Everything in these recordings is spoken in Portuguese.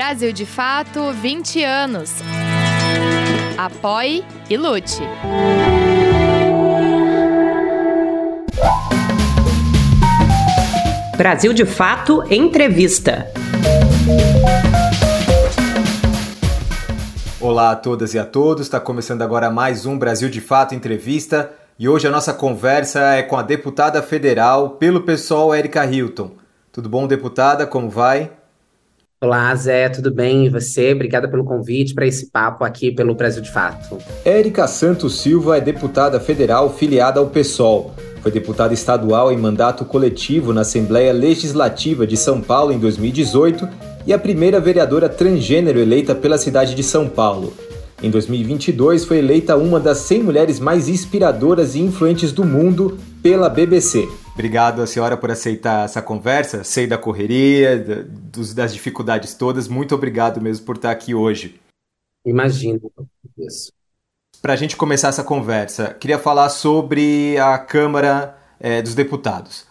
Brasil de Fato 20 anos. Apoie e lute. Brasil de Fato Entrevista. Olá a todas e a todos, está começando agora mais um Brasil de Fato Entrevista e hoje a nossa conversa é com a deputada federal pelo PSOL, Erika Hilton. Tudo bom, deputada? Como vai? Olá, Zé, tudo bem? E você? Obrigada pelo convite para esse papo aqui pelo Brasil de Fato. Érica Santos Silva é deputada federal filiada ao PSOL. Foi deputada estadual em mandato coletivo na Assembleia Legislativa de São Paulo em 2018 e a primeira vereadora transgênero eleita pela cidade de São Paulo. Em 2022, foi eleita uma das 100 mulheres mais inspiradoras e influentes do mundo pela BBC. Obrigado a senhora por aceitar essa conversa. Sei da correria, das dificuldades todas. Muito obrigado mesmo por estar aqui hoje. Imagino isso. Para a gente começar essa conversa, queria falar sobre a Câmara é, dos Deputados.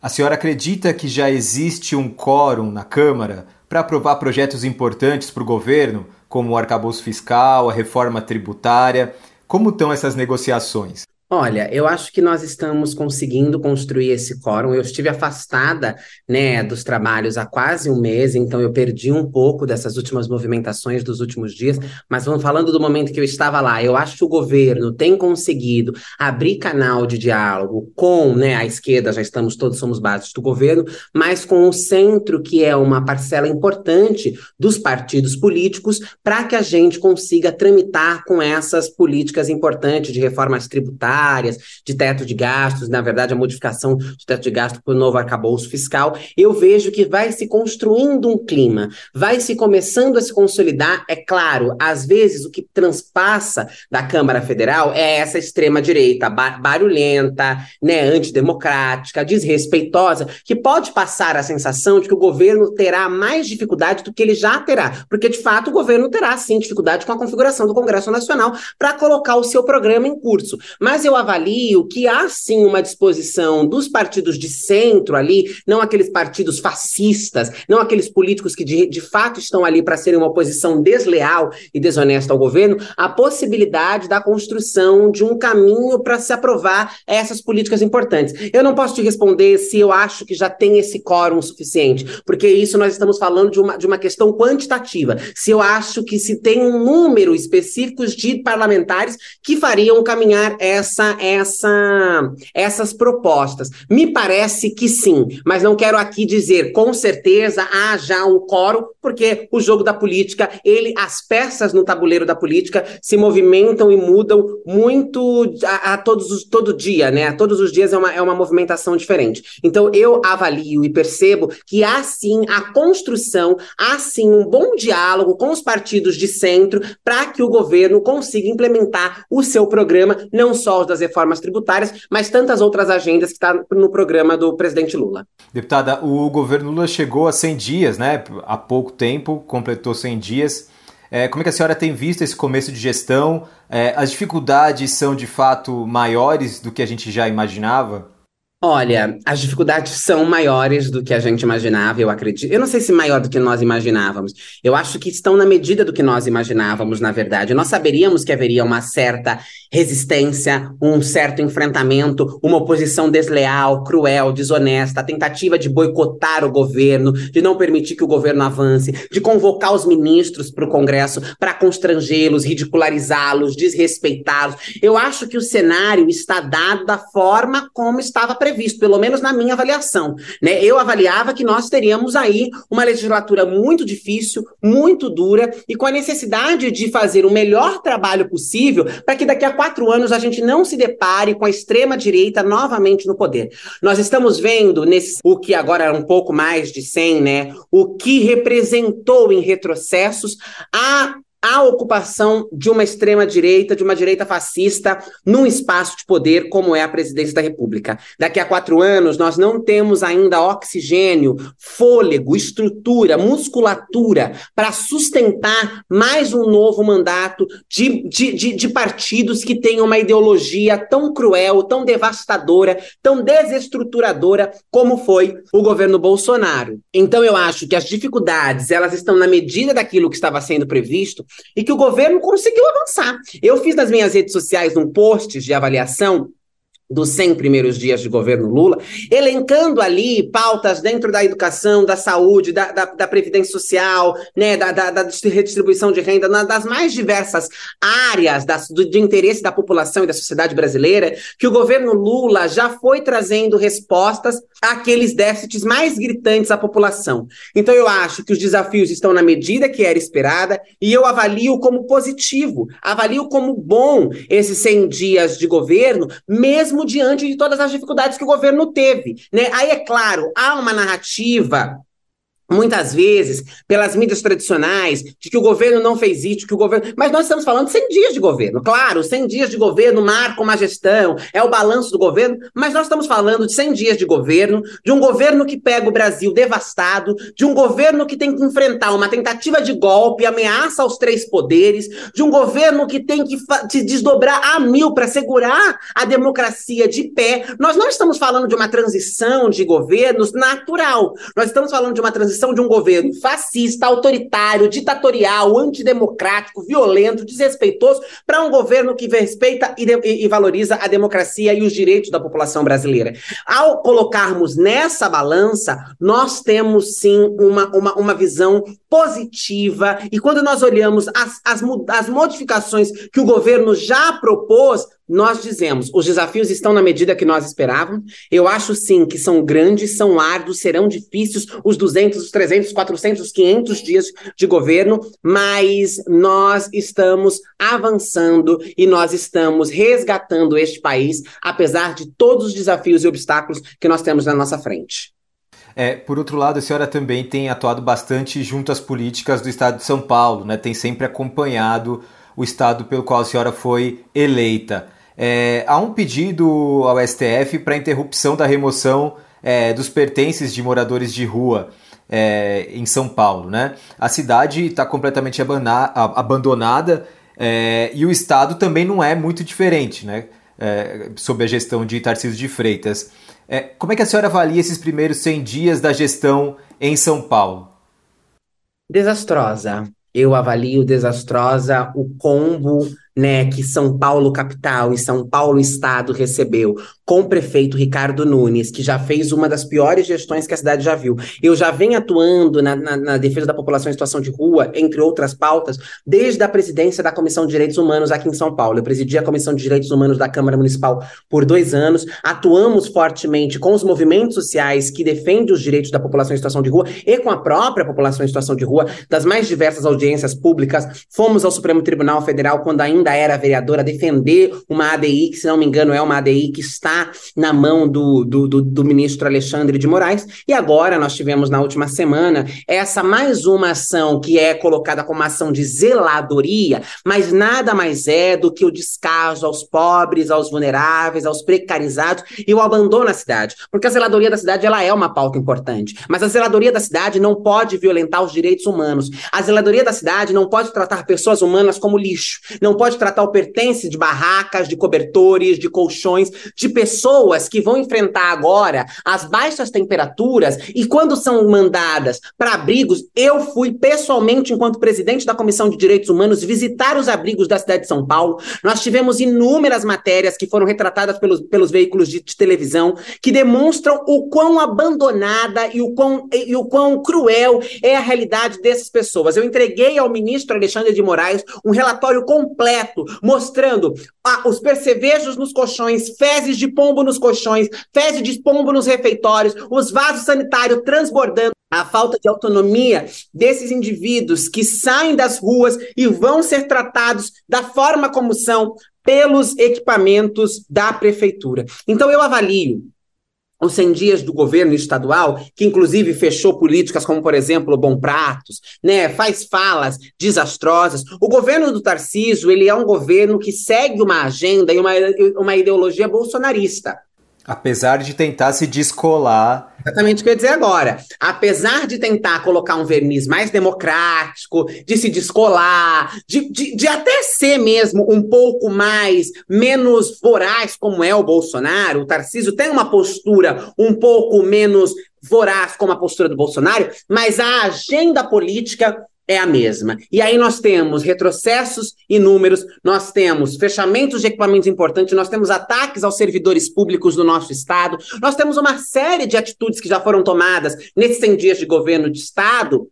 A senhora acredita que já existe um quórum na Câmara para aprovar projetos importantes para o governo, como o arcabouço fiscal, a reforma tributária? Como estão essas negociações? Olha, eu acho que nós estamos conseguindo construir esse quórum. Eu estive afastada, né, dos trabalhos há quase um mês, então eu perdi um pouco dessas últimas movimentações dos últimos dias. Mas vamos falando do momento que eu estava lá. Eu acho que o governo tem conseguido abrir canal de diálogo com, né, a esquerda. Já estamos todos somos bases do governo, mas com o centro que é uma parcela importante dos partidos políticos, para que a gente consiga tramitar com essas políticas importantes de reformas tributárias áreas, de teto de gastos, na verdade, a modificação de teto de gasto para o novo arcabouço fiscal, eu vejo que vai se construindo um clima, vai se começando a se consolidar. É claro, às vezes o que transpassa da Câmara Federal é essa extrema-direita barulhenta, né, antidemocrática, desrespeitosa, que pode passar a sensação de que o governo terá mais dificuldade do que ele já terá, porque de fato o governo terá sim dificuldade com a configuração do Congresso Nacional para colocar o seu programa em curso. Mas eu avalio que há sim uma disposição dos partidos de centro ali, não aqueles partidos fascistas, não aqueles políticos que de, de fato estão ali para serem uma oposição desleal e desonesta ao governo, a possibilidade da construção de um caminho para se aprovar essas políticas importantes. Eu não posso te responder se eu acho que já tem esse quórum suficiente, porque isso nós estamos falando de uma, de uma questão quantitativa. Se eu acho que se tem um número específico de parlamentares que fariam caminhar essa essa, essa, essas propostas? Me parece que sim, mas não quero aqui dizer com certeza há já um quórum, porque o jogo da política, ele, as peças no tabuleiro da política se movimentam e mudam muito a, a todos os, todo dia, né? Todos os dias é uma, é uma movimentação diferente. Então eu avalio e percebo que há sim a construção, há sim um bom diálogo com os partidos de centro para que o governo consiga implementar o seu programa, não só das reformas tributárias, mas tantas outras agendas que está no programa do presidente Lula. Deputada, o governo Lula chegou a 100 dias, né? Há pouco tempo, completou 100 dias. É, como é que a senhora tem visto esse começo de gestão? É, as dificuldades são de fato maiores do que a gente já imaginava? Olha, as dificuldades são maiores do que a gente imaginava, eu acredito. Eu não sei se maior do que nós imaginávamos. Eu acho que estão na medida do que nós imaginávamos, na verdade. Nós saberíamos que haveria uma certa resistência, um certo enfrentamento, uma oposição desleal, cruel, desonesta, a tentativa de boicotar o governo, de não permitir que o governo avance, de convocar os ministros para o Congresso para constrangê-los, ridicularizá-los, desrespeitá-los. Eu acho que o cenário está dado da forma como estava previsto previsto, pelo menos na minha avaliação. Né? Eu avaliava que nós teríamos aí uma legislatura muito difícil, muito dura, e com a necessidade de fazer o melhor trabalho possível para que daqui a quatro anos a gente não se depare com a extrema-direita novamente no poder. Nós estamos vendo nesse o que agora é um pouco mais de 100, né? O que representou em retrocessos a a ocupação de uma extrema-direita, de uma direita fascista, num espaço de poder como é a presidência da República. Daqui a quatro anos, nós não temos ainda oxigênio, fôlego, estrutura, musculatura para sustentar mais um novo mandato de, de, de, de partidos que tenham uma ideologia tão cruel, tão devastadora, tão desestruturadora como foi o governo Bolsonaro. Então, eu acho que as dificuldades elas estão na medida daquilo que estava sendo previsto e que o governo conseguiu avançar. Eu fiz nas minhas redes sociais um post de avaliação dos 100 primeiros dias de governo Lula, elencando ali pautas dentro da educação, da saúde, da, da, da previdência social, né, da, da, da, redistribuição de renda, na, das mais diversas áreas das, do, de interesse da população e da sociedade brasileira, que o governo Lula já foi trazendo respostas àqueles déficits mais gritantes à população. Então eu acho que os desafios estão na medida que era esperada e eu avalio como positivo, avalio como bom esses 100 dias de governo, mesmo diante de todas as dificuldades que o governo teve. Né? Aí, é claro, há uma narrativa muitas vezes, pelas mídias tradicionais, de que o governo não fez isso, que o governo. Mas nós estamos falando de 100 dias de governo. Claro, 100 dias de governo marcam uma gestão, é o balanço do governo, mas nós estamos falando de 100 dias de governo, de um governo que pega o Brasil devastado, de um governo que tem que enfrentar uma tentativa de golpe, ameaça aos três poderes, de um governo que tem que se desdobrar a mil para segurar a democracia de pé. Nós não estamos falando de uma transição de governos natural. Nós estamos falando de uma transição transição de um governo fascista, autoritário, ditatorial, antidemocrático, violento, desrespeitoso, para um governo que respeita e, e, e valoriza a democracia e os direitos da população brasileira. Ao colocarmos nessa balança, nós temos sim uma, uma, uma visão positiva, e quando nós olhamos as, as, as modificações que o governo já propôs, nós dizemos, os desafios estão na medida que nós esperávamos. Eu acho sim que são grandes, são árduos, serão difíceis os 200, os 300, os 400, os 500 dias de governo, mas nós estamos avançando e nós estamos resgatando este país, apesar de todos os desafios e obstáculos que nós temos na nossa frente. É, por outro lado, a senhora também tem atuado bastante junto às políticas do estado de São Paulo, né? Tem sempre acompanhado o estado pelo qual a senhora foi eleita. É, há um pedido ao STF para interrupção da remoção é, dos pertences de moradores de rua é, em São Paulo. Né? A cidade está completamente abandonada é, e o Estado também não é muito diferente, né? É, sob a gestão de Tarcísio de Freitas. É, como é que a senhora avalia esses primeiros 100 dias da gestão em São Paulo? Desastrosa. Eu avalio desastrosa o combo né, que São Paulo capital e São Paulo estado recebeu com o prefeito Ricardo Nunes, que já fez uma das piores gestões que a cidade já viu. Eu já venho atuando na, na, na defesa da população em situação de rua, entre outras pautas, desde a presidência da Comissão de Direitos Humanos aqui em São Paulo. Eu presidi a Comissão de Direitos Humanos da Câmara Municipal por dois anos. Atuamos fortemente com os movimentos sociais que defendem os direitos da população em situação de rua e com a própria população em situação de rua, das mais diversas audiências públicas. Fomos ao Supremo Tribunal Federal quando ainda era vereadora defender uma ADI, que se não me engano é uma ADI que está na mão do, do, do, do ministro Alexandre de Moraes. E agora nós tivemos na última semana essa mais uma ação que é colocada como ação de zeladoria, mas nada mais é do que o descaso aos pobres, aos vulneráveis, aos precarizados e o abandono à cidade. Porque a zeladoria da cidade ela é uma pauta importante, mas a zeladoria da cidade não pode violentar os direitos humanos. A zeladoria da cidade não pode tratar pessoas humanas como lixo, não pode tratar o pertence de barracas, de cobertores, de colchões, de pessoas pessoas que vão enfrentar agora as baixas temperaturas e quando são mandadas para abrigos, eu fui pessoalmente, enquanto presidente da Comissão de Direitos Humanos, visitar os abrigos da cidade de São Paulo. Nós tivemos inúmeras matérias que foram retratadas pelos, pelos veículos de, de televisão que demonstram o quão abandonada e o quão, e o quão cruel é a realidade dessas pessoas. Eu entreguei ao ministro Alexandre de Moraes um relatório completo mostrando ah, os percevejos nos colchões, fezes de pombo nos colchões, fezes de pombo nos refeitórios, os vasos sanitários transbordando, a falta de autonomia desses indivíduos que saem das ruas e vão ser tratados da forma como são pelos equipamentos da prefeitura. Então eu avalio os 100 dias do governo estadual, que inclusive fechou políticas como, por exemplo, Bom Pratos, né, faz falas desastrosas. O governo do Tarcísio, ele é um governo que segue uma agenda e uma, uma ideologia bolsonarista. Apesar de tentar se descolar. Exatamente o que eu ia dizer agora. Apesar de tentar colocar um verniz mais democrático, de se descolar, de, de, de, até ser mesmo um pouco mais, menos voraz, como é o Bolsonaro, o Tarcísio tem uma postura um pouco menos voraz como a postura do Bolsonaro, mas a agenda política é a mesma. E aí nós temos retrocessos inúmeros, nós temos fechamentos de equipamentos importantes, nós temos ataques aos servidores públicos do nosso Estado, nós temos uma série de atitudes que já foram tomadas nesses 100 dias de governo de Estado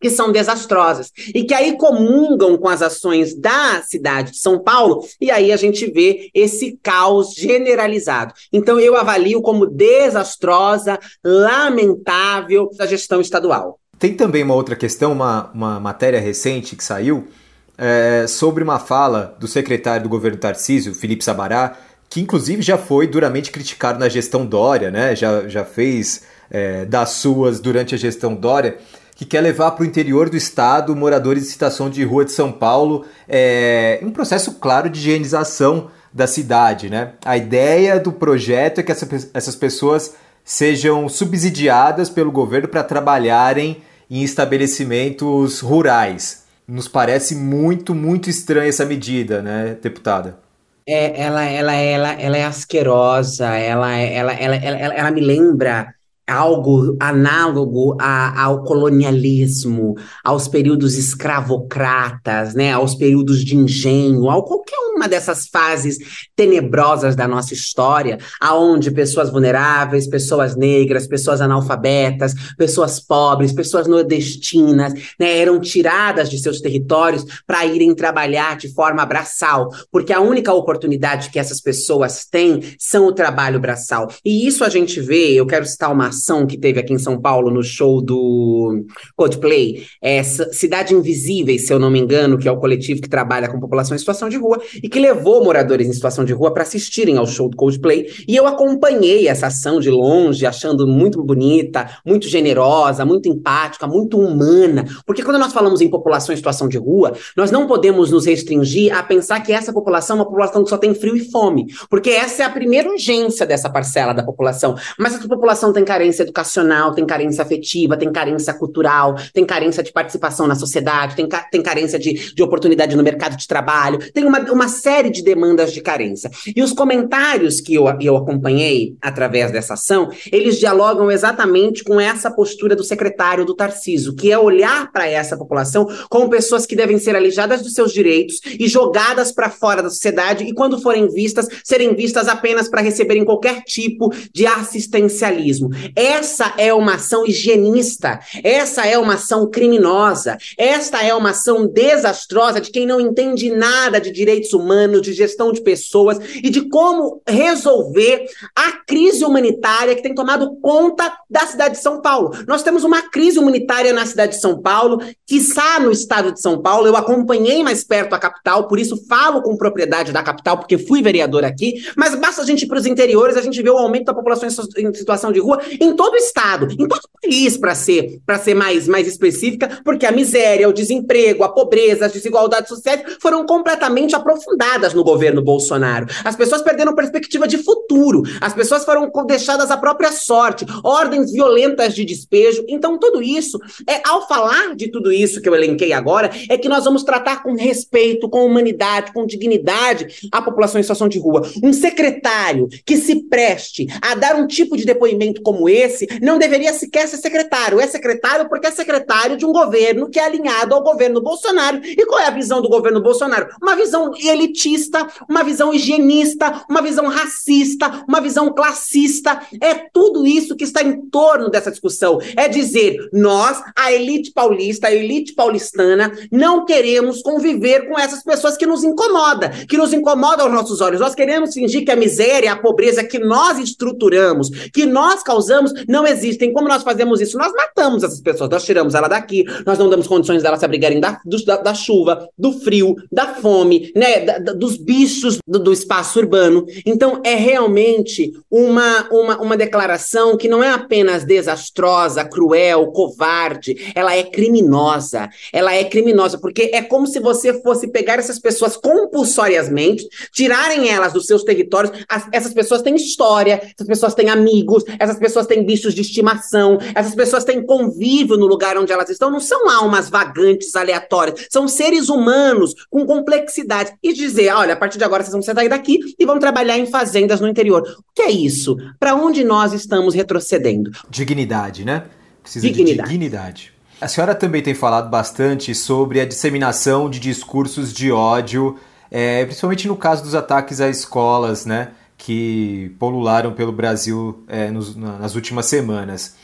que são desastrosas e que aí comungam com as ações da cidade de São Paulo, e aí a gente vê esse caos generalizado. Então eu avalio como desastrosa, lamentável a gestão estadual. Tem também uma outra questão, uma, uma matéria recente que saiu é, sobre uma fala do secretário do governo Tarcísio, Felipe Sabará, que inclusive já foi duramente criticado na gestão Dória, né? já, já fez é, das suas durante a gestão Dória, que quer levar para o interior do estado moradores de situação de rua de São Paulo é, um processo claro de higienização da cidade. Né? A ideia do projeto é que essa, essas pessoas sejam subsidiadas pelo governo para trabalharem em estabelecimentos rurais. Nos parece muito, muito estranha essa medida, né, deputada? É, ela, ela, ela, ela é asquerosa, ela, ela, ela, ela, ela, ela me lembra algo análogo a, ao colonialismo, aos períodos escravocratas, né, aos períodos de engenho, a qualquer uma dessas fases tenebrosas da nossa história, aonde pessoas vulneráveis, pessoas negras, pessoas analfabetas, pessoas pobres, pessoas nordestinas, né, eram tiradas de seus territórios para irem trabalhar de forma braçal, porque a única oportunidade que essas pessoas têm são o trabalho braçal. E isso a gente vê, eu quero citar uma ação que teve aqui em São Paulo no show do Coldplay, é Cidade Invisível, se eu não me engano, que é o coletivo que trabalha com população em situação de rua e que levou moradores em situação de rua para assistirem ao show do Coldplay. E eu acompanhei essa ação de longe, achando muito bonita, muito generosa, muito empática, muito humana. Porque quando nós falamos em população em situação de rua, nós não podemos nos restringir a pensar que essa população é uma população que só tem frio e fome. Porque essa é a primeira urgência dessa parcela da população. Mas essa população tem carência carência educacional, tem carência afetiva, tem carência cultural, tem carência de participação na sociedade, tem, tem carência de, de oportunidade no mercado de trabalho, tem uma, uma série de demandas de carência. E os comentários que eu, eu acompanhei através dessa ação, eles dialogam exatamente com essa postura do secretário do Tarciso, que é olhar para essa população como pessoas que devem ser alijadas dos seus direitos e jogadas para fora da sociedade e, quando forem vistas, serem vistas apenas para receberem qualquer tipo de assistencialismo. Essa é uma ação higienista, essa é uma ação criminosa, esta é uma ação desastrosa de quem não entende nada de direitos humanos, de gestão de pessoas e de como resolver a crise humanitária que tem tomado conta da cidade de São Paulo. Nós temos uma crise humanitária na cidade de São Paulo, que está no estado de São Paulo. Eu acompanhei mais perto a capital, por isso falo com propriedade da capital, porque fui vereador aqui, mas basta a gente ir para os interiores, a gente vê o aumento da população em situação de rua em todo o estado, em todo o país, para ser, ser mais, mais específica, porque a miséria, o desemprego, a pobreza, as desigualdades sociais foram completamente aprofundadas no governo Bolsonaro. As pessoas perderam perspectiva de futuro, as pessoas foram deixadas à própria sorte, ordens violentas de despejo. Então, tudo isso, é ao falar de tudo isso que eu elenquei agora, é que nós vamos tratar com respeito, com humanidade, com dignidade a população em situação de rua. Um secretário que se preste a dar um tipo de depoimento como esse não deveria sequer ser secretário. É secretário porque é secretário de um governo que é alinhado ao governo Bolsonaro. E qual é a visão do governo Bolsonaro? Uma visão elitista, uma visão higienista, uma visão racista, uma visão classista. É tudo isso que está em torno dessa discussão. É dizer, nós, a elite paulista, a elite paulistana, não queremos conviver com essas pessoas que nos incomodam, que nos incomodam aos nossos olhos. Nós queremos fingir que a miséria, a pobreza que nós estruturamos, que nós causamos, não existem. Como nós fazemos isso? Nós matamos essas pessoas, nós tiramos ela daqui, nós não damos condições delas se abrigarem da, do, da, da, chuva, do frio, da fome, né, da, da, dos bichos do, do, espaço urbano. Então, é realmente uma, uma, uma declaração que não é apenas desastrosa, cruel, covarde, ela é criminosa. Ela é criminosa, porque é como se você fosse pegar essas pessoas compulsoriamente, tirarem elas dos seus territórios. As, essas pessoas têm história, essas pessoas têm amigos, essas pessoas têm bichos de estimação, essas pessoas têm convívio no lugar onde elas estão. Não são almas vagantes, aleatórias, são seres humanos com complexidade. E dizer, olha, a partir de agora vocês vão sair daqui e vão trabalhar em fazendas no interior. O que é isso? Para onde nós estamos retrocedendo? Dignidade, né? Precisa dignidade. de dignidade. A senhora também tem falado bastante sobre a disseminação de discursos de ódio, é, principalmente no caso dos ataques a escolas, né, que polularam pelo Brasil é, nos, nas últimas semanas.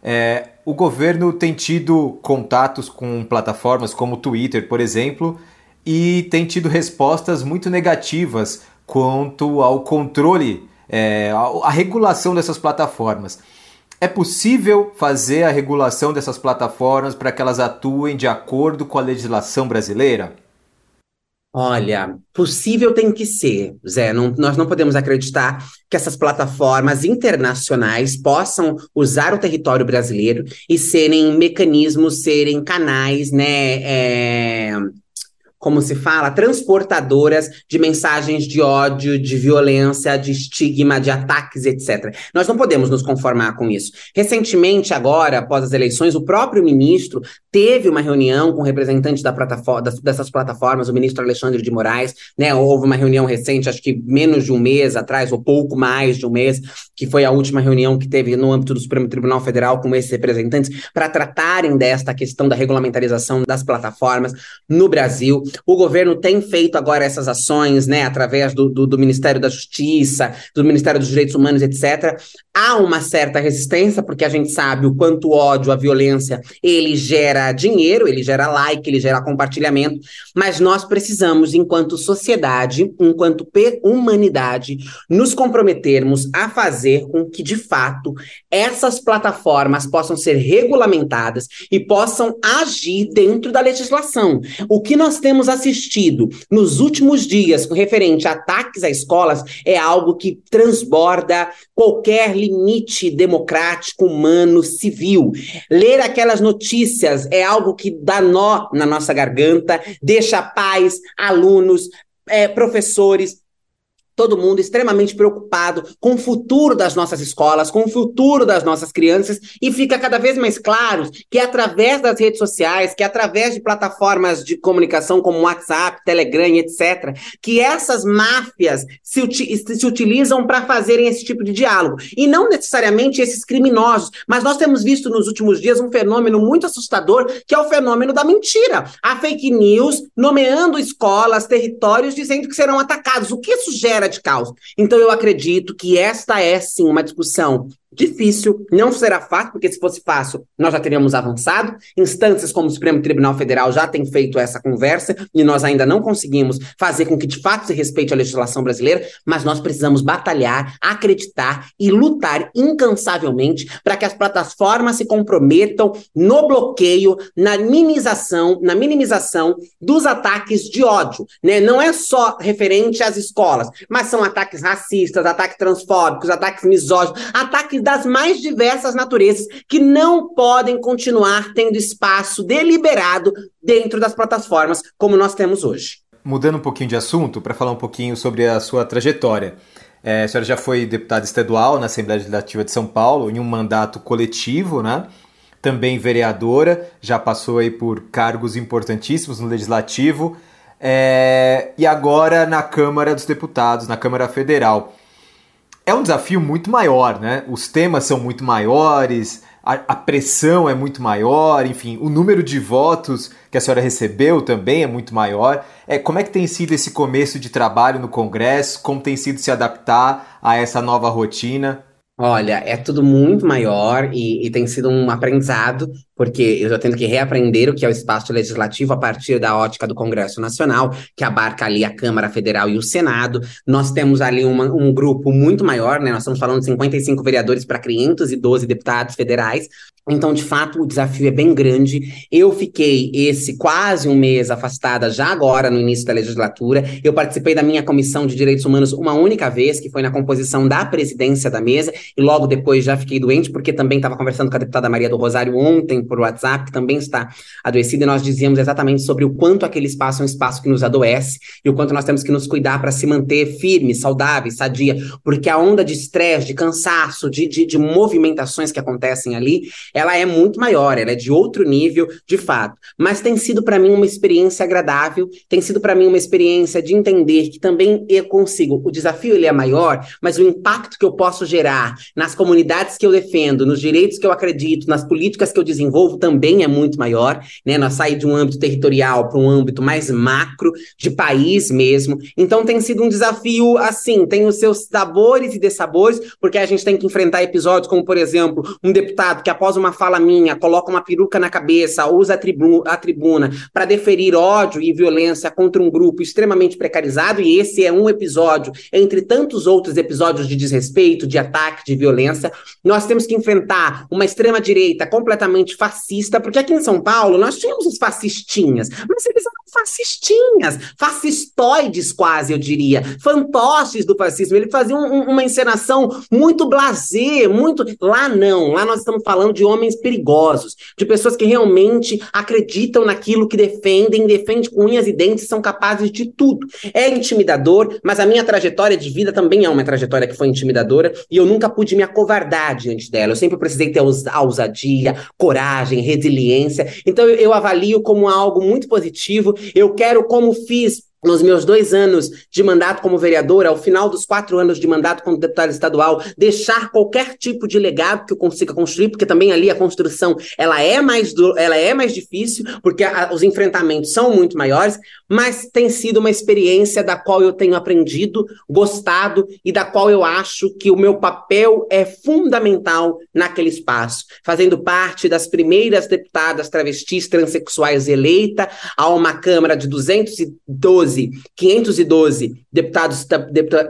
É, o governo tem tido contatos com plataformas como o Twitter, por exemplo, e tem tido respostas muito negativas quanto ao controle, é, a regulação dessas plataformas. É possível fazer a regulação dessas plataformas para que elas atuem de acordo com a legislação brasileira? Olha, possível tem que ser, Zé. Não, nós não podemos acreditar que essas plataformas internacionais possam usar o território brasileiro e serem mecanismos, serem canais, né? É como se fala, transportadoras de mensagens de ódio, de violência, de estigma, de ataques, etc. Nós não podemos nos conformar com isso. Recentemente, agora, após as eleições, o próprio ministro teve uma reunião com representantes da plataforma, dessas plataformas, o ministro Alexandre de Moraes, né? Houve uma reunião recente, acho que menos de um mês atrás, ou pouco mais de um mês, que foi a última reunião que teve no âmbito do Supremo Tribunal Federal com esses representantes, para tratarem desta questão da regulamentarização das plataformas no Brasil. O governo tem feito agora essas ações, né, através do, do, do Ministério da Justiça, do Ministério dos Direitos Humanos, etc. Há uma certa resistência, porque a gente sabe o quanto o ódio, a violência, ele gera dinheiro, ele gera like, ele gera compartilhamento, mas nós precisamos, enquanto sociedade, enquanto humanidade, nos comprometermos a fazer com que, de fato, essas plataformas possam ser regulamentadas e possam agir dentro da legislação. O que nós temos assistido nos últimos dias referente a ataques a escolas é algo que transborda qualquer limite democrático, humano, civil. Ler aquelas notícias é algo que dá nó na nossa garganta, deixa pais, alunos, é, professores, todo mundo extremamente preocupado com o futuro das nossas escolas, com o futuro das nossas crianças, e fica cada vez mais claro que é através das redes sociais, que é através de plataformas de comunicação como WhatsApp, Telegram, etc., que essas máfias se, uti se utilizam para fazerem esse tipo de diálogo. E não necessariamente esses criminosos, mas nós temos visto nos últimos dias um fenômeno muito assustador, que é o fenômeno da mentira. A fake news nomeando escolas, territórios, dizendo que serão atacados. O que isso gera de caos. Então eu acredito que esta é sim uma discussão difícil, não será fácil, porque se fosse fácil, nós já teríamos avançado. Instâncias como o Supremo Tribunal Federal já têm feito essa conversa e nós ainda não conseguimos fazer com que de fato se respeite a legislação brasileira, mas nós precisamos batalhar, acreditar e lutar incansavelmente para que as plataformas se comprometam no bloqueio, na minimização, na minimização dos ataques de ódio, né? Não é só referente às escolas, mas são ataques racistas, ataques transfóbicos, ataques misóginos, ataques das mais diversas naturezas que não podem continuar tendo espaço deliberado dentro das plataformas como nós temos hoje. Mudando um pouquinho de assunto, para falar um pouquinho sobre a sua trajetória. É, a senhora já foi deputada estadual na Assembleia Legislativa de São Paulo, em um mandato coletivo, né? Também vereadora, já passou aí por cargos importantíssimos no Legislativo. É, e agora na Câmara dos Deputados, na Câmara Federal é um desafio muito maior, né? Os temas são muito maiores, a, a, pressão é muito maior, enfim, o número de votos que a senhora recebeu também é muito maior. É, como é que tem sido esse começo de trabalho no Congresso? Como tem sido se adaptar a essa nova rotina? Olha, é tudo muito maior e, e, tem sido um aprendizado, porque eu estou tendo que reaprender o que é o espaço legislativo a partir da ótica do Congresso Nacional, que abarca ali a Câmara Federal e o Senado. Nós temos ali uma, um grupo muito maior, né? Nós estamos falando de 55 vereadores para 512 deputados federais. Então, de fato, o desafio é bem grande. Eu fiquei esse quase um mês afastada já agora no início da legislatura. Eu participei da minha comissão de direitos humanos uma única vez, que foi na composição da presidência da mesa, e logo depois já fiquei doente, porque também estava conversando com a deputada Maria do Rosário ontem por WhatsApp, que também está adoecida, e nós dizíamos exatamente sobre o quanto aquele espaço é um espaço que nos adoece e o quanto nós temos que nos cuidar para se manter firme, saudável, sadia, porque a onda de estresse, de cansaço, de, de, de movimentações que acontecem ali ela é muito maior, ela é de outro nível, de fato. Mas tem sido para mim uma experiência agradável, tem sido para mim uma experiência de entender que também eu consigo. O desafio ele é maior, mas o impacto que eu posso gerar nas comunidades que eu defendo, nos direitos que eu acredito, nas políticas que eu desenvolvo também é muito maior, né? Nós sair de um âmbito territorial para um âmbito mais macro, de país mesmo. Então tem sido um desafio assim, tem os seus sabores e dessabores, porque a gente tem que enfrentar episódios como, por exemplo, um deputado que após uma fala minha, coloca uma peruca na cabeça, usa a, tribu a tribuna para deferir ódio e violência contra um grupo extremamente precarizado, e esse é um episódio entre tantos outros episódios de desrespeito, de ataque, de violência, nós temos que enfrentar uma extrema-direita completamente fascista, porque aqui em São Paulo nós tínhamos os fascistinhas, mas eles eram fascistinhas, fascistoides quase, eu diria, fantoches do fascismo. Ele fazia um, uma encenação muito blazer, muito. Lá não, lá nós estamos falando de homens perigosos, de pessoas que realmente acreditam naquilo que defendem, defendem com unhas e dentes, são capazes de tudo. É intimidador, mas a minha trajetória de vida também é uma trajetória que foi intimidadora e eu nunca pude me acovardar diante dela. Eu sempre precisei ter ousadia, coragem, resiliência. Então eu, eu avalio como algo muito positivo. Eu quero, como fiz nos meus dois anos de mandato como vereadora, ao final dos quatro anos de mandato como deputada estadual, deixar qualquer tipo de legado que eu consiga construir, porque também ali a construção ela é mais, do, ela é mais difícil, porque a, os enfrentamentos são muito maiores, mas tem sido uma experiência da qual eu tenho aprendido, gostado e da qual eu acho que o meu papel é fundamental naquele espaço, fazendo parte das primeiras deputadas travestis transexuais eleita a uma Câmara de 212 512 deputados,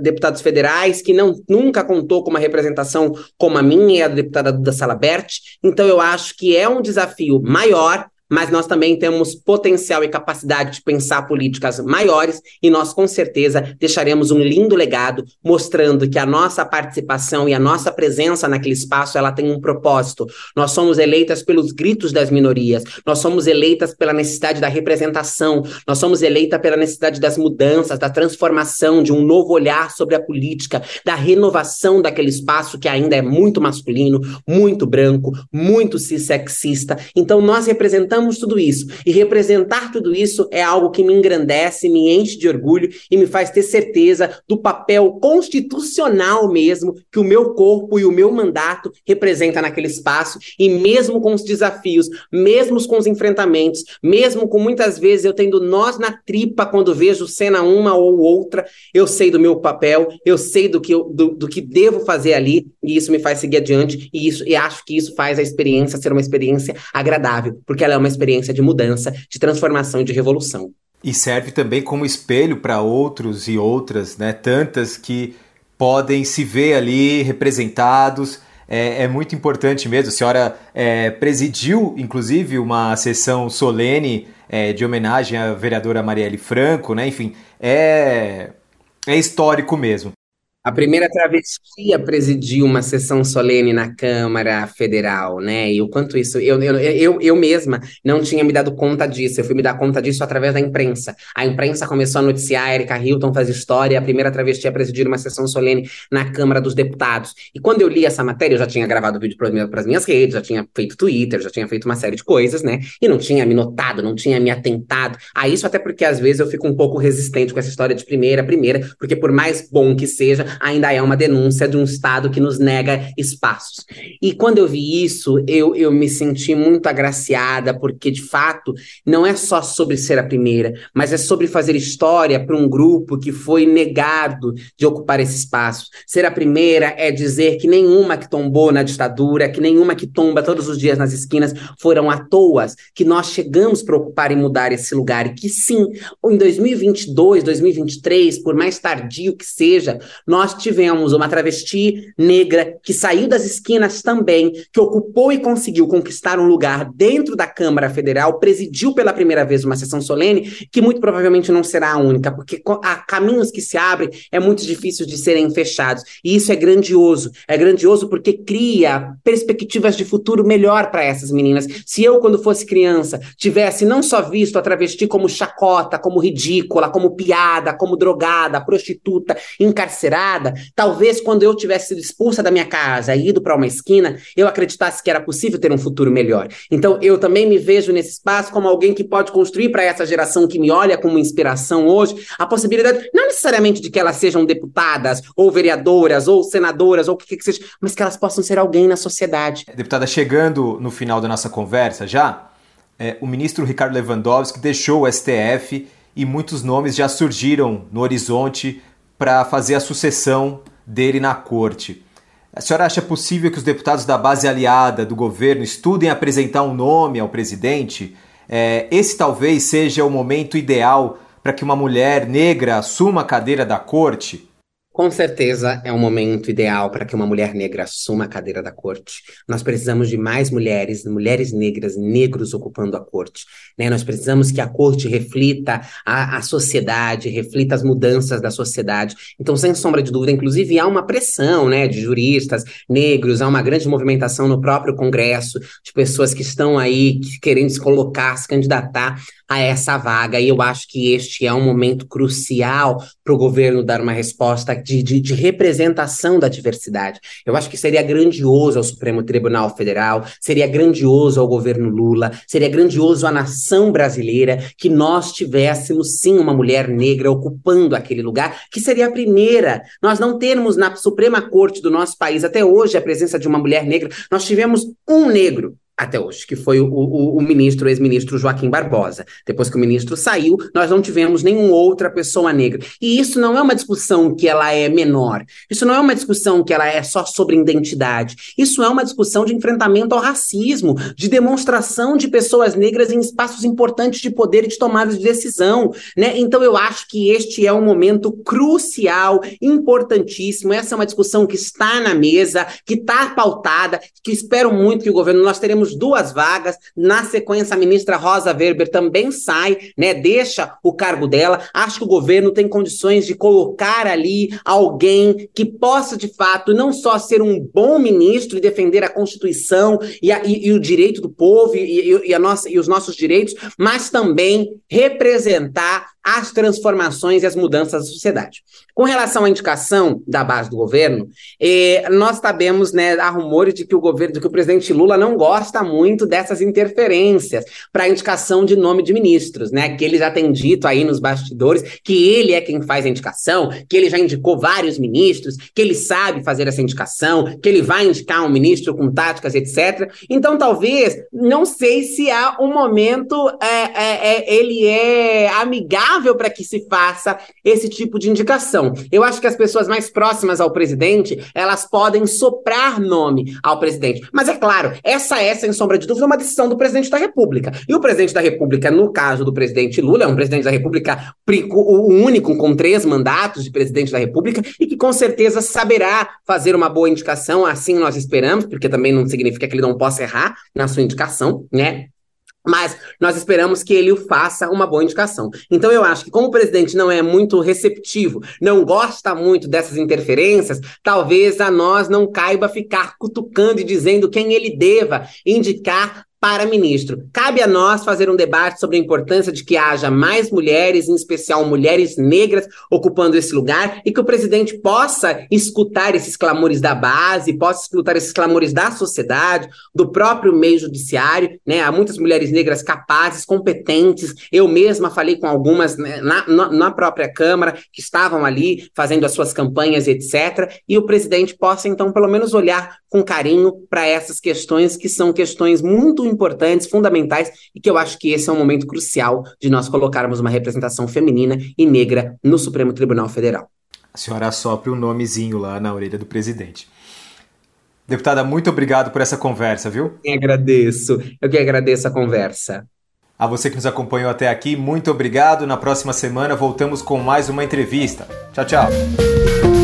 deputados federais, que não nunca contou com uma representação como a minha e a deputada Duda Salabert. Então, eu acho que é um desafio maior, mas nós também temos potencial e capacidade de pensar políticas maiores e nós com certeza deixaremos um lindo legado mostrando que a nossa participação e a nossa presença naquele espaço ela tem um propósito. Nós somos eleitas pelos gritos das minorias, nós somos eleitas pela necessidade da representação, nós somos eleitas pela necessidade das mudanças, da transformação, de um novo olhar sobre a política, da renovação daquele espaço que ainda é muito masculino, muito branco, muito cissexista. Então nós representamos representamos tudo isso. E representar tudo isso é algo que me engrandece, me enche de orgulho e me faz ter certeza do papel constitucional mesmo que o meu corpo e o meu mandato representa naquele espaço. E mesmo com os desafios, mesmo com os enfrentamentos, mesmo com muitas vezes eu tendo nós na tripa quando vejo cena uma ou outra, eu sei do meu papel, eu sei do que, eu, do, do que devo fazer ali e isso me faz seguir adiante e, isso, e acho que isso faz a experiência ser uma experiência agradável, porque ela é uma experiência de mudança, de transformação e de revolução. E serve também como espelho para outros e outras, né? Tantas que podem se ver ali representados. É, é muito importante mesmo. A senhora é, presidiu, inclusive, uma sessão solene é, de homenagem à vereadora Marielle Franco, né? Enfim, é, é histórico mesmo. A primeira travesti a presidir uma sessão solene na Câmara Federal, né? E o quanto isso. Eu, eu, eu, eu mesma não tinha me dado conta disso. Eu fui me dar conta disso através da imprensa. A imprensa começou a noticiar, a Erika Hilton faz história, a primeira travesti a presidir uma sessão solene na Câmara dos Deputados. E quando eu li essa matéria, eu já tinha gravado vídeo para as minhas redes, já tinha feito Twitter, já tinha feito uma série de coisas, né? E não tinha me notado, não tinha me atentado a isso, até porque às vezes eu fico um pouco resistente com essa história de primeira, primeira, porque por mais bom que seja, ainda é uma denúncia de um Estado que nos nega espaços. E quando eu vi isso, eu, eu me senti muito agraciada, porque de fato não é só sobre ser a primeira, mas é sobre fazer história para um grupo que foi negado de ocupar esse espaço. Ser a primeira é dizer que nenhuma que tombou na ditadura, que nenhuma que tomba todos os dias nas esquinas foram à toa, que nós chegamos para ocupar e mudar esse lugar, e que sim, em 2022, 2023, por mais tardio que seja, nós nós tivemos uma travesti negra que saiu das esquinas também, que ocupou e conseguiu conquistar um lugar dentro da Câmara Federal, presidiu pela primeira vez uma sessão solene, que muito provavelmente não será a única, porque há caminhos que se abrem, é muito difícil de serem fechados. E isso é grandioso. É grandioso porque cria perspectivas de futuro melhor para essas meninas. Se eu, quando fosse criança, tivesse não só visto a travesti como chacota, como ridícula, como piada, como drogada, prostituta, encarcerada, talvez quando eu tivesse sido expulsa da minha casa e ido para uma esquina, eu acreditasse que era possível ter um futuro melhor. Então, eu também me vejo nesse espaço como alguém que pode construir para essa geração que me olha como inspiração hoje a possibilidade, não necessariamente de que elas sejam deputadas, ou vereadoras, ou senadoras, ou o que, que seja, mas que elas possam ser alguém na sociedade. Deputada, chegando no final da nossa conversa já, é, o ministro Ricardo Lewandowski deixou o STF e muitos nomes já surgiram no horizonte para fazer a sucessão dele na corte. A senhora acha possível que os deputados da base aliada do governo estudem apresentar um nome ao presidente? É, esse talvez seja o momento ideal para que uma mulher negra assuma a cadeira da corte? Com certeza é um momento ideal para que uma mulher negra assuma a cadeira da corte. Nós precisamos de mais mulheres, mulheres negras, negros ocupando a corte. Né? Nós precisamos que a corte reflita a, a sociedade, reflita as mudanças da sociedade. Então, sem sombra de dúvida, inclusive há uma pressão né, de juristas negros, há uma grande movimentação no próprio Congresso de pessoas que estão aí querendo se colocar, se candidatar a essa vaga. E eu acho que este é um momento crucial para o governo dar uma resposta de, de, de, representação da diversidade. Eu acho que seria grandioso ao Supremo Tribunal Federal, seria grandioso ao governo Lula, seria grandioso à nação brasileira que nós tivéssemos sim uma mulher negra ocupando aquele lugar, que seria a primeira. Nós não termos na Suprema Corte do nosso país até hoje a presença de uma mulher negra, nós tivemos um negro até hoje, que foi o, o, o ministro, ex-ministro Joaquim Barbosa. Depois que o ministro saiu, nós não tivemos nenhuma outra pessoa negra. E isso não é uma discussão que ela é menor. Isso não é uma discussão que ela é só sobre identidade. Isso é uma discussão de enfrentamento ao racismo, de demonstração de pessoas negras em espaços importantes de poder e de tomada de decisão. Né? Então, eu acho que este é um momento crucial, importantíssimo. Essa é uma discussão que está na mesa, que está pautada, que espero muito que o governo, nós teremos temos duas vagas. Na sequência, a ministra Rosa Weber também sai, né? Deixa o cargo dela. Acho que o governo tem condições de colocar ali alguém que possa, de fato, não só ser um bom ministro e defender a Constituição e, a, e, e o direito do povo e, e, a nossa, e os nossos direitos, mas também representar as transformações e as mudanças da sociedade. Com relação à indicação da base do governo, eh, nós sabemos, né, há rumores de que o governo, de que o presidente Lula não gosta muito dessas interferências para a indicação de nome de ministros, né? Que ele já tem dito aí nos bastidores que ele é quem faz a indicação, que ele já indicou vários ministros, que ele sabe fazer essa indicação, que ele vai indicar um ministro com táticas, etc. Então, talvez, não sei se há um momento é, é, é ele é amigável para que se faça esse tipo de indicação. Eu acho que as pessoas mais próximas ao presidente, elas podem soprar nome ao presidente. Mas é claro, essa é, sem sombra de dúvida, uma decisão do presidente da República. E o presidente da República, no caso do presidente Lula, é um presidente da República, o único com três mandatos de presidente da República, e que com certeza saberá fazer uma boa indicação, assim nós esperamos, porque também não significa que ele não possa errar na sua indicação, né? Mas nós esperamos que ele o faça uma boa indicação. Então eu acho que como o presidente não é muito receptivo, não gosta muito dessas interferências, talvez a nós não caiba ficar cutucando e dizendo quem ele deva indicar para ministro. Cabe a nós fazer um debate sobre a importância de que haja mais mulheres, em especial mulheres negras, ocupando esse lugar e que o presidente possa escutar esses clamores da base, possa escutar esses clamores da sociedade, do próprio meio judiciário. Né? Há muitas mulheres negras capazes, competentes. Eu mesma falei com algumas né, na, na própria Câmara que estavam ali fazendo as suas campanhas, etc. E o presidente possa, então, pelo menos olhar com carinho para essas questões que são questões muito importantes, fundamentais, e que eu acho que esse é um momento crucial de nós colocarmos uma representação feminina e negra no Supremo Tribunal Federal. A senhora sopra o um nomezinho lá na orelha do presidente. Deputada, muito obrigado por essa conversa, viu? Eu agradeço. Eu que agradeço a conversa. A você que nos acompanhou até aqui, muito obrigado. Na próxima semana voltamos com mais uma entrevista. Tchau, tchau.